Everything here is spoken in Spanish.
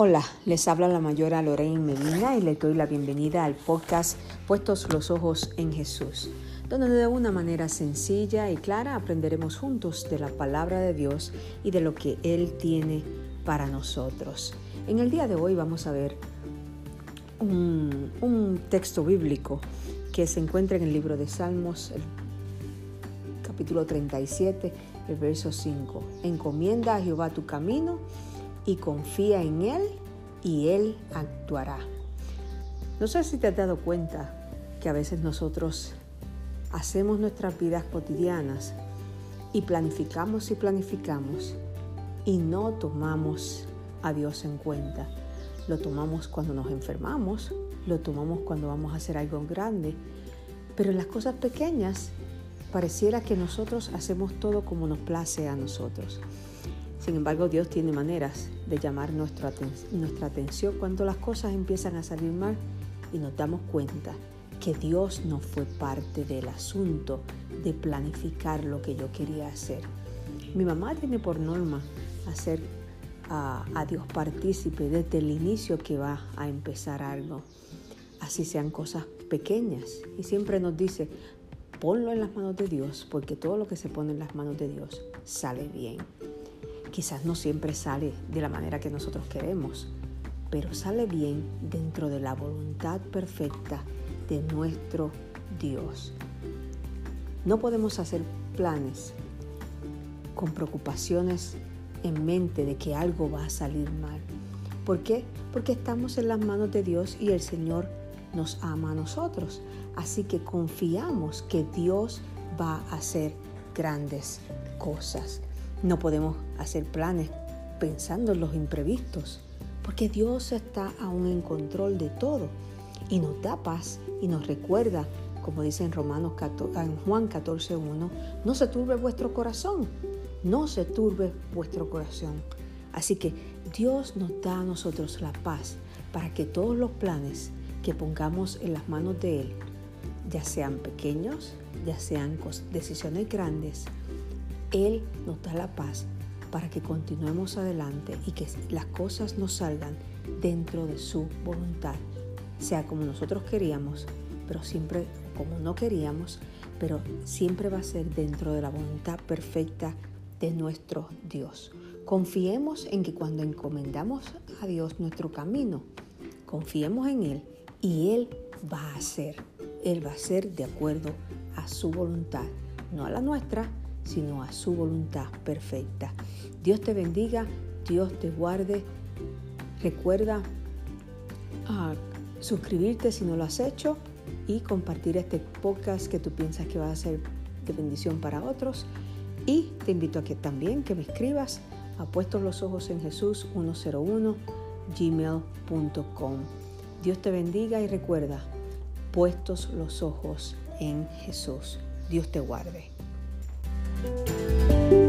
Hola, les habla la mayora Lorraine Medina y les doy la bienvenida al podcast Puestos los Ojos en Jesús, donde de una manera sencilla y clara aprenderemos juntos de la palabra de Dios y de lo que Él tiene para nosotros. En el día de hoy vamos a ver un, texto bíblico que se encuentra en el libro de Salmos, el capítulo 37, el verso 5. Encomienda a Jehová tu camino y confía en Él y Él actuará. No sé si te has dado cuenta que a veces nosotros hacemos nuestras vidas cotidianas y planificamos y planificamos y no tomamos a Dios en cuenta. Lo tomamos cuando nos enfermamos, lo tomamos cuando vamos a hacer algo grande, pero en las cosas pequeñas pareciera que nosotros hacemos todo como nos place a nosotros. Sin embargo, Dios tiene maneras de llamar nuestra, nuestra atención cuando las cosas empiezan a salir mal y nos damos cuenta que Dios no fue parte del asunto de planificar lo que yo quería hacer. Mi mamá tiene por norma hacer a, a, Dios partícipe desde el inicio que va a empezar algo. Así sean cosas pequeñas. Y siempre nos dice, ponlo en las manos de Dios, porque todo lo que se pone en las manos de Dios sale bien. Quizás no siempre sale de la manera que nosotros queremos, pero sale bien dentro de la voluntad perfecta de nuestro Dios. No podemos hacer planes con preocupaciones en mente de que algo va a salir mal. ¿Por qué? Porque estamos en las manos de Dios y el Señor nos ama a nosotros. Así que confiamos que Dios va a hacer grandes cosas. No podemos hacer planes pensando en los imprevistos, porque Dios está aún en control de todo y nos da paz y nos recuerda, como dice en Romanos en Juan 14:1, no se turbe vuestro corazón, no se turbe vuestro corazón. Así que Dios nos da a nosotros la paz para que todos los planes que pongamos en las manos de Él, ya sean pequeños, ya sean decisiones grandes, él nos da la paz para que continuemos adelante y que las cosas nos salgan dentro de su voluntad, sea como nosotros queríamos, pero siempre como no queríamos, pero siempre va a ser dentro de la voluntad perfecta de nuestro Dios. Confiemos en que cuando encomendamos a Dios nuestro camino, confiemos en Él y Él va a hacer. Él va a ser de acuerdo a su voluntad, no a la nuestra, sino a su voluntad perfecta. Dios te bendiga, Dios te guarde. Recuerda ah, suscribirte si no lo has hecho y compartir este podcast que tú piensas que va a ser de bendición para otros. Y te invito a que también que me escribas a puestos los ojos en Jesús 101 gmail.com. Dios te bendiga y recuerda, puestos los ojos en Jesús. Dios te guarde. Thank you